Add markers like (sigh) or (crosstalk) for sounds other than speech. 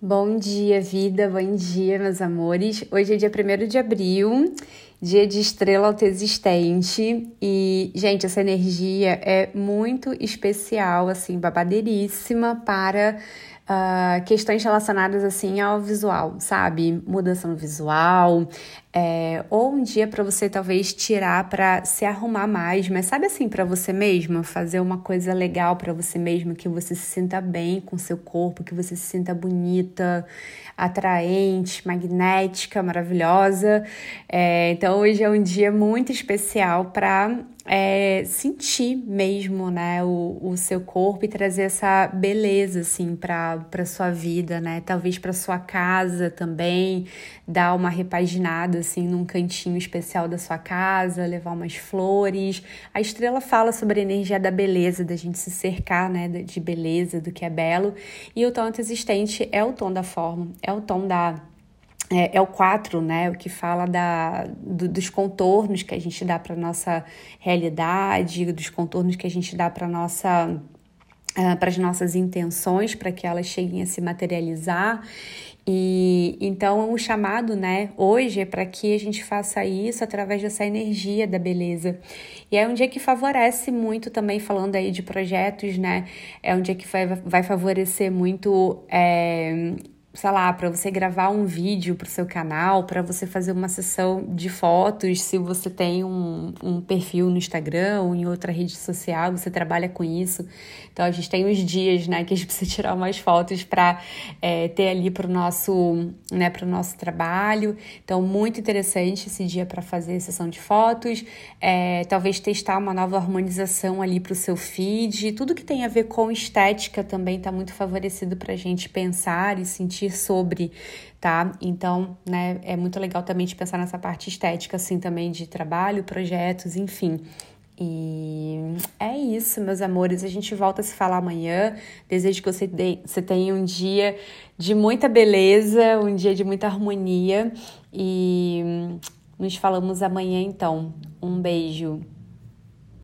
Bom dia, vida, bom dia, meus amores. Hoje é dia 1 de abril, dia de estrela autoexistente. E, gente, essa energia é muito especial, assim, babadeiríssima para uh, questões relacionadas assim ao visual, sabe? Mudança no visual, é, ou um dia para você talvez tirar para se arrumar mais, mas sabe assim, para você mesma, fazer uma coisa legal para você mesma, que você se sinta bem com seu corpo, que você se sinta bonita, atraente, magnética, maravilhosa. É, então hoje é um dia muito especial para é, sentir mesmo, né, o, o seu corpo e trazer essa beleza, assim, para sua vida, né, talvez para sua casa também, dar uma repaginada, assim, num cantinho especial da sua casa, levar umas flores. A estrela fala sobre a energia da beleza, da gente se cercar, né, de beleza, do que é belo, e o tom existente é o tom da forma, é o tom da é, é, o 4, né? O que fala da, do, dos contornos que a gente dá para nossa realidade, dos contornos que a gente dá para nossa Uh, para as nossas intenções, para que elas cheguem a se materializar. E então o chamado, né, hoje é para que a gente faça isso através dessa energia da beleza. E é um dia que favorece muito também, falando aí de projetos, né? É um dia que vai, vai favorecer muito. É, sei lá, para você gravar um vídeo para o seu canal, para você fazer uma sessão de fotos, se você tem um, um perfil no Instagram ou em outra rede social, você trabalha com isso. Então a gente tem os dias, né, que a gente (laughs) precisa tirar umas fotos para é, ter ali para o nosso, né, para o nosso trabalho. Então muito interessante esse dia para fazer sessão de fotos, é, talvez testar uma nova harmonização ali para o seu feed, tudo que tem a ver com estética também está muito favorecido para a gente pensar e sentir refletir sobre, tá? Então, né, é muito legal também de pensar nessa parte estética, assim, também de trabalho, projetos, enfim. E é isso, meus amores. A gente volta a se falar amanhã. Desejo que você, você tenha um dia de muita beleza, um dia de muita harmonia. E nos falamos amanhã, então. Um beijo.